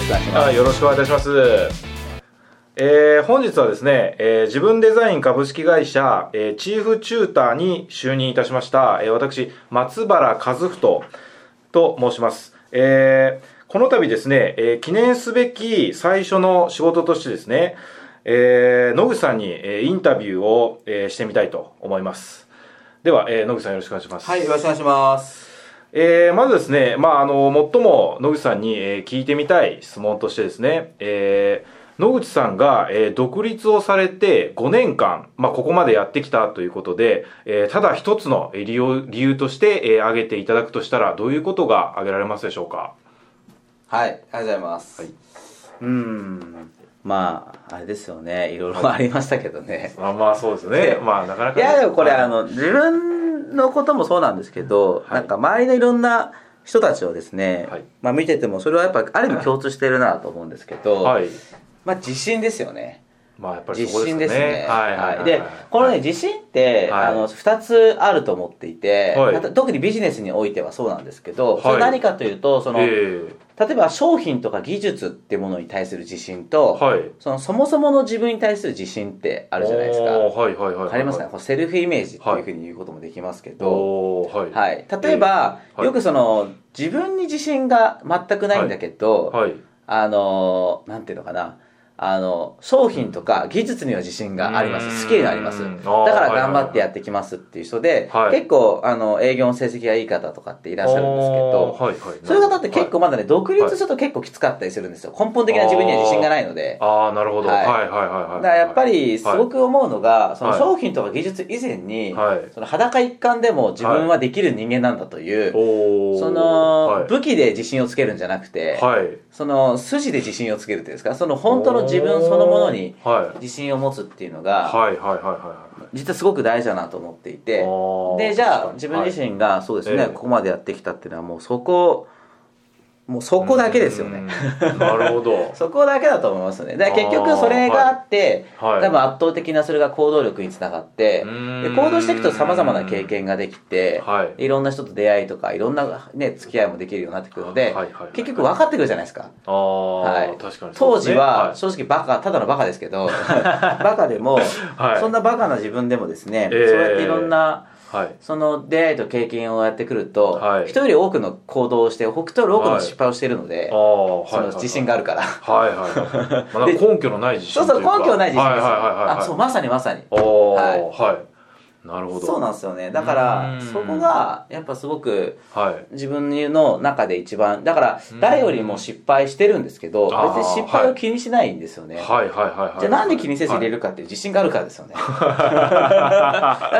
しくお願いします。はい、よろしくお願いいたします。えー本日はですね、えー自分デザイン株式会社、えーチーフチューターに就任いたしました、えー私、松原和人と申します。えーこの度ですね、えー記念すべき最初の仕事としてですね、えー野口さんに、えーインタビューを、えーしてみたいと思います。では、えー野口さんよろしくお願いします。はい、よろしくお願いします。えーまずですね、まあ、あの、最も野口さんに、えー聞いてみたい質問としてですね、えー野口さんが、えー独立をされて5年間、まあ、ここまでやってきたということで、えーただ一つのえー理由理由として、えー挙げていただくとしたら、どういうことが挙げられますでしょうか？はい、ありがとうございます。はい。うん、まあ、あれですよね、いろいろありましたけどね。まあ、まあ、そうですね。まあ、なかなかね、いや、でもこれ、はい。あの、自分のこともそうなんですけど、はいなんか周りのいろんな人たちをですね、はいまあ見てても、それはやっぱ、ある意味共通してるなと思うんですけど、はい。まあ自信ですよね。まあ、やっぱり自そこです信ですね。はい、はい、はい。で、このね、はい自信って、はいあの、二つあると思っていて、はい特にビジネスにおいてはそうなんですけど、はいそれ何かというと、その、え例えば商品とか技術ってものに対する自信と、ーはい。そのそもそもの自分に対する自信ってあるじゃないですか。はい、はい、はい。わかりますかね？セルフイメージっていうふうに言うこともできますけど、はい。はい。例えば、えーはいよくその、自分に自信が全くないんだけど、はい。あの、なんていうのかな、あの、商品とか技術には自信がありまうんす。スキルがあります。うんだから頑張ってやってきますっていう人で、はい結構、あの、営業の成績がいい方とかっていらっしゃるんですけど、はいはい、そういう方って結構まだね、独立すると結構きつかったりするんですよ。根本的な自分には自信がないので。ああ、なるほど。ははいいはいはいはい。だからやっぱりすごく思うのが、そのはい商品とか技術以前に、はい。その裸一貫でも自分はできる人間なんだという、その、はい、武器で自信をつけるんじゃなくて、はい。その筋で自信をつけるっていうんですか、その本当の自分そのものにはい。自信を持つっていうのが、実はすごく大事だなと思っていい。て、で、じゃあ自分自身がそうですね、ええここまでやってきたっていうのはもうそこ、もうそこだけですよね。うん。なるほど。そこだけだと思いますよね。で結局それがあって、はい。多分圧倒的なそれが行動力につながって、で行動していくと様々な経験ができて、はい。いろんな人と出会いとか、いろんなね、付き合いもできるようになってくるので、はいはいはい結局分かってくるじゃないですか。ああ、はい確かにそう当。時は、正直バカ、ただのバカですけど、バカでも、はいそんなバカな自分でもですね、ええそうやっていろんな、はい。その出会いと経験をやってくると、はい人より多くの行動をして、人より多くの失敗をしているので、はい。その自信があるから。はいはい は根拠のない自信そうそう、根拠ない自信ですよ。はいはいはいはい。あ、そう、まさにまさに。おはいーはい。なるほど。そうなんですよね。だからうん、そこが、やっぱすごく、はい。自分の中で一番、だからうん、誰よりも失敗してるんですけど、別に失敗を気にしないんですよね。はいはいはいはい。じゃあなんで気にせず入れるかっていう自信があるからですよね。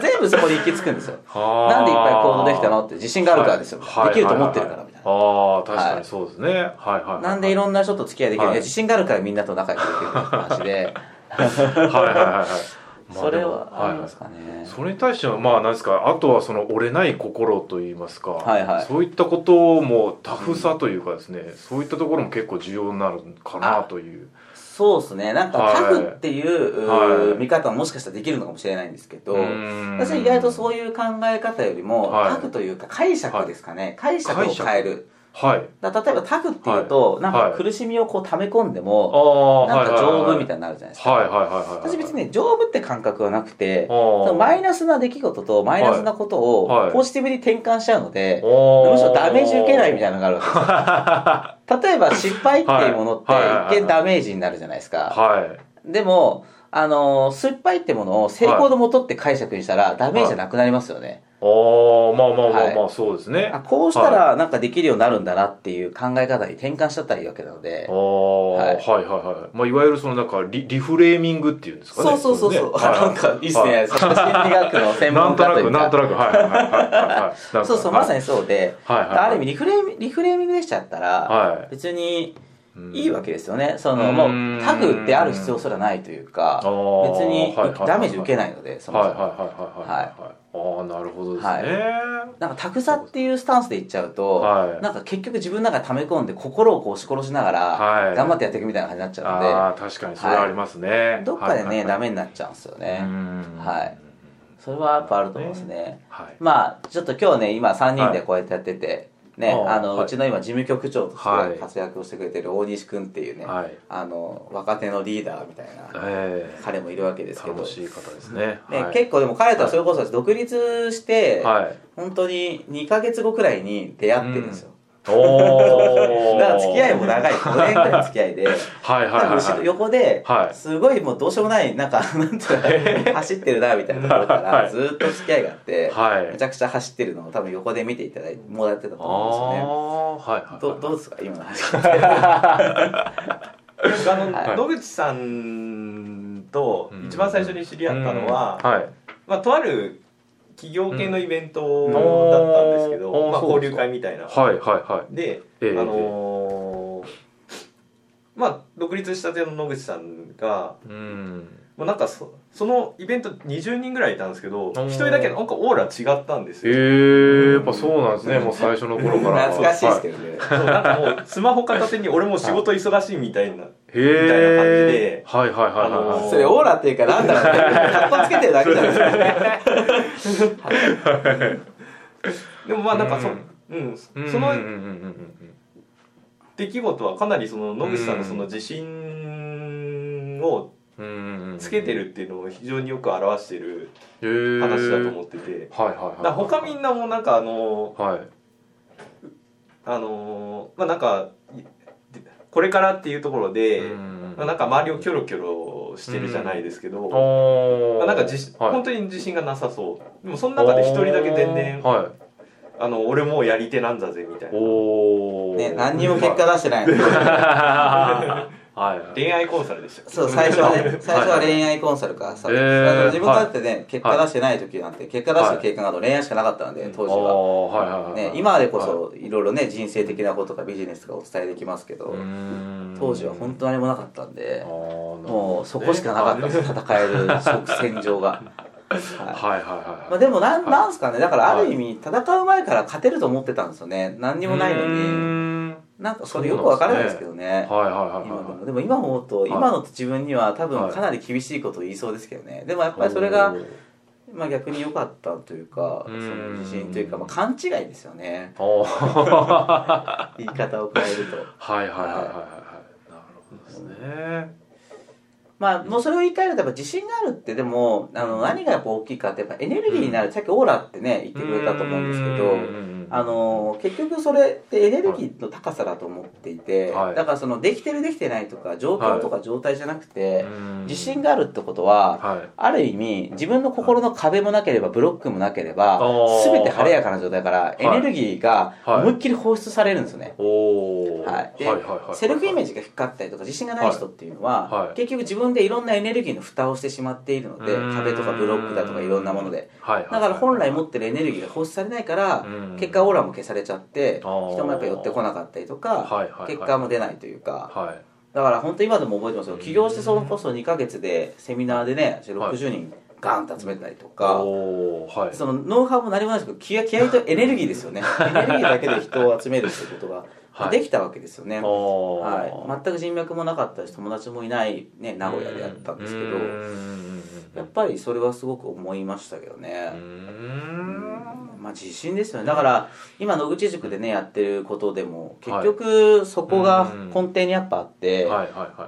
全部そこに行き着くんですよ。はなんでいっぱい行動できたのって自信があるからですよ。はいできると思ってるからみたいな。ああ、確かにそうですね。はいはいはい。なんでいろんな人と付き合いできる、はい自信があるからみんなと仲良くできるって話で、はいはいはいはい。まあそれはありますかね。それに対してはまあ何ですかあとはその折れない心といいますか、はいはいそういったこともタフさというかですね、そういったところも結構重要になるかなというそうですね。なんかはいタフっていう、はい見方ももしかしたらできるのかもしれないんですけど、うーん私は意外とそういう考え方よりも、はいタフというか解釈ですかね。解釈を変える。はい。だ例えばタフっていうと、なんかはい。苦しみをこう溜め込んでも、なんか丈夫みいたいになるじゃないですか。はいはいはい私別にね、丈夫って感覚はなくて、マイナスな出来事とマイナスなことをポジティブに転換しちゃうので、むしろダメージ受けないみたいなのがあるわけですよ。例えば失敗っていうものって一見ダメージになるじゃないですか。はい。でも、あのー失敗ってものを成功のもとって解釈にしたらダメージじゃなくなりますよね。ああまあまあまあまあ、はそうですね。あこうしたらなんかできるようになるんだなっていう考え方に転換しちゃったらいいわけなので。あ。あ、はい。はい、はいはい。はいまあいわゆるそのなんかリリフレーミングっていうんですかね。そうそうそうそう。なんかいいっすね。心理学の専門なんとな家というか。くなんとなく。はいはいはいはいはい。はいそうそう、まさににそうで、はいはいはい。ある意味リフレーミリフレーミングでしちゃったら、はい。別にうんいいわけですよね。その、うん。もう、タフである必要すらないというか別にダメージ受けないので、そもそも。はいはいはいはいはいはい。ああなるほどですね、はい。なんかタフさっていうスタンスでいっちゃうと、はい。なんか結局自分の中で溜め込んで心をこう押し殺しながら、はい。頑張ってやっていくみたいな感じになっちゃうので、ああ確かにそれはありますね、どっかでね、ダメメになっちゃうんですよね。ははい。それはやっぱあると思いますね。はい。まあ、ちょっと今日ね、今3人でこうやってやってて、ね、あの、はい。うちの今事務局長とはいして活躍をしてくれてる大西君っていうね、はい。あの若手のリーダーみたいなえ彼もいるわけですけど、楽しい方ですね。ねはい。結構でも彼とはそれこそ独立して、はい。本当に2ヶ月後くらいに出会ってるんですよ、おおだから付き合いも長い。5年くらいの付き合いで。はいはいはい横ではい。すごいもうどうしようもないなんかなんていうの 走ってるなみたいなところかはい。らずっと付き合いがあって、はい。めちゃくちゃ走ってるのを多分横で見ていただいてもらってたとあ思うんですよね。あはいはいどどうですか今の話。あの、はい。野口さんとうん一番最初に知り合ったのは、うん。はい。まあ、とある企業系のイベントだったんですけど、まあ、うんおー交流会みたいな。はいはいはい。で、ええあのーまあ独立したての野口さんがうん。もうなんかそそのイベント20人ぐらいいたんですけどー。一人だけなんかオーラ違ったんですえよ、ー、やっぱそうなんですねもう最初の頃から。懐かしいですけどね、そうなんかもうスマホ片手に俺も仕事忙しいみたいなへみたいな感じではいはいはいはいあのはい。ーそれオーラっていうかなんだろうね。かっこつけてるだけじゃないですか でもまあなんかそ,、ううん。うん。その出来事はかなりその野口さんのその自信をつけてるっていうのを非常によく表してる話だと思ってて、他みんなもなんかあのはい。あのまあなんかいこれからっていうところで、うん。まあなんか周りをキョロキョロしてるじゃないですけど、おー。まあなんか自信、はい。本当に自信がなさそう。でもその中で一人だけ全然はいあの俺もうやり手なんだぜみたいな。おおね何にも結果出してないの はいはい。恋愛コンサルでしたそう最初はね最初は恋愛コンサルかさ、えーあの自分だってね、結果出してない時なんて結果出した経験がある恋愛しかなかったので、当時は、はいはいはいね、今でこそい。ろいろね人生的なこととかビジネスとかお伝えできますけど、うん。当時は本当何もなかったんでもうそこしかなかったんです戦える戦場が。はい。はいはいはいはい。まあ、でもなん,、はい。なんすかね。だからある意味戦う前から勝てると思ってたんですよね。何にもないのに。んなんかそれよくわからないですけどね。はいはいはい今ではいもでも今思うと、い。今の自分には多分はい。かなり厳しいことを言いそうですけどね。でもやっぱりそれが、まあ、逆に良かったというかそうん。の自信というか、まあ、勘違いですよね。言い方を変えると。はいはいはいはい。はいはいなるほどですね。まあもうそれを言い換えるとやっぱ自信があるってでもあの何がやっぱ大きいかってやっぱエネルギーになる、さっきオーラってね言ってくれたと思うんですけどうんあの結局それってエネルギーの高さだと思っていて、はい。だからそのできてるできてないとか状況とか状態じゃなくて、うん。自信があるってことは、はい。ある意味自分の心の壁もなければブロックもなければあー全て晴れやかな状態からエネルギーがはい。思いっきり放出されるんですよね。はい、で、はいはいはいセルフイメージが低かったりとか自信がない人っていうのは、はい。結局自分でいろんなエネルギーの蓋をしてしまっているのでうん。壁とかブロックだとかいろんなもので。はいはいだから本来持ってるエネルギーが放出されないからうん。結果オーラも消されちゃって人もやっぱ寄ってこなかったりとか結果も出ないというか。はい。だから本当今でも覚えてますよ。起業してそれこそ2ヶ月でセミナーでね60人ガンと集めたりとか、はい。そのノウハウも何もないですけど気合気合とエネルギーですよね。エネルギーだけで人を集めるってことが、はい。できたわけですよね、はい、全く人脈もなかったし友達もいない、ね、名古屋でやったんですけどうん。やっぱりそれはすごく思いましたけどね。う、んまあ自信ですよね。だから今野口塾でねやってることでも結局そこが根底にやっぱあって、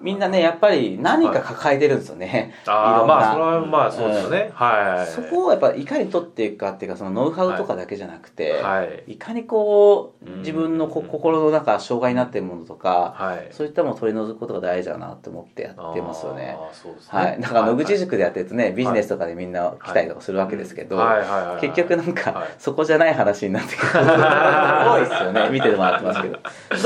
みんなねやっぱり何か抱えてるんですよね、ああいろんな。まあそれはまあそうですよね。はい。そこをやっぱいかに取っていくかっていうかそのノウハウとかだけじゃなくて、はい。い、かにこううん自分のこ心の中障害になってるものとか、はい。そういったものを取り除くことが大事だなって思ってやってますよね。そうですね。はい、だから野口塾でやってるとね、ビジネスとかでみんな来たりとかするわけですけど、はい。はい。はい。はい。結局なんか、はいそこじゃない話になってくる。多いですよね。見てもらってますけど。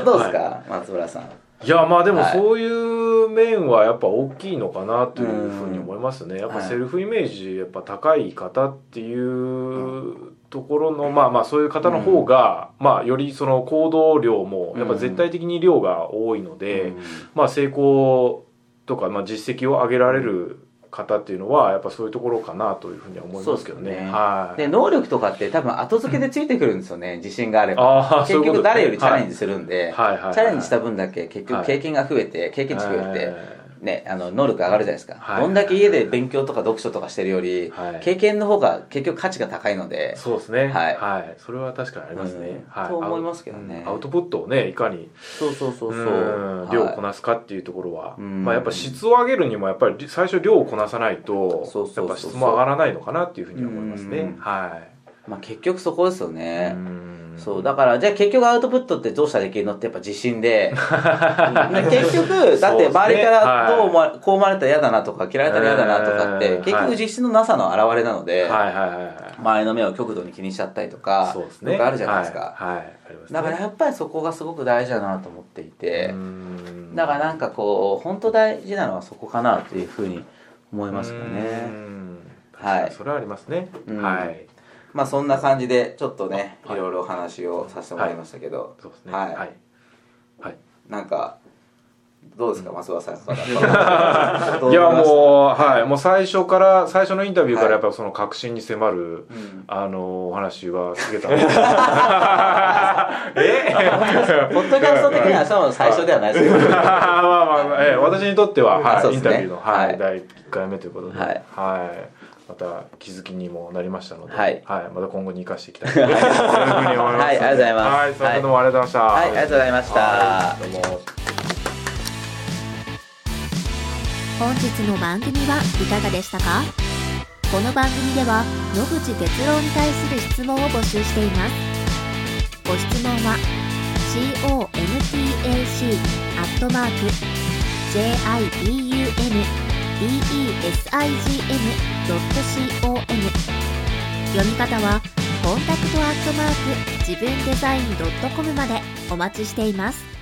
どどうですか、松村さん。いやまあでもはいそういう面はやっぱ大きいのかなというふうに思いますね。やっぱはいセルフイメージやっぱ高い方っていうところのまあまあそういう方の方がまあよりその行動量もやっぱ絶対的に量が多いのでうん。まあ成功とかまあ実績を上げられる方っていうのはやっぱそういうところかなというふうには思いますけどね。ですね。はい。で能力とかって多分後付けでついてくるんですよね自信があれば。ああ結局誰よりチャレンジするんで、はいはいはいはい。チャレンジした分だけ結はい。局経験が増えて経験値増えて、ね、あの能力上がるじゃないですか、はいどんだけ家で勉強とか読書とかしてるより、はい。経験の方が結局価値が高いので。そうですね。はい。それは確かにありますね、うん。はい。と思いますけどね。アウトプットをねいかにそうそうそうそう。量をこなすかっていうところは、うん。まあ、やっぱ質を上げるにもやっぱり最初量をこなさないとやっぱ質も上がらないのかなっていうふうに思いますね。うん。はいまあ、結局そこですよね、うん。そうだからじゃあ結局アウトプットってどうしたらできるのってやっぱ自信で。ね結局だって周りからどう思わ、こう思われたら嫌だなとか嫌われたら嫌だなとかって、うん結局自信のなさの表れなので、周りの目を極度に気にしちゃったりとかそうですね。よくあるじゃないですか、はい、はい。ありますね。だからやっぱりそこがすごく大事だなと思っていて、うんだからなんかこう本当大事なのはそこかなというふうに思いますようね。んはいそれはありますね、うんはいまあそんな感じでちょっとね、はい。いろいろお話をさせてもらいましたけど、そうですね。はい。はい、はい。なんかどうですか増田さん。いやもう、はい、もう最初から最初のインタビューからやっぱその確信に迫る、うん。あのお話は聞けたえ？ポッドキャスト的にはその最初ではないですけど まあまあまあ、ええ私にとっては、はいインタビューの、はいはい。第1回目ということで、はいまた気づきにもなりましたので、はい。また今後に生かしていきたいと いうふうに思いますはいありがとうございます。はい、すみませんどうもありがとうございました。はいありがとうございました。はいどうも。本日の番組はいかがでしたか？この番組では野口哲郎に対する質問を募集しています。ご質問は b e s i g m. c o n 読み方はコンタクトアットマーク自分デザイン .com までお待ちしています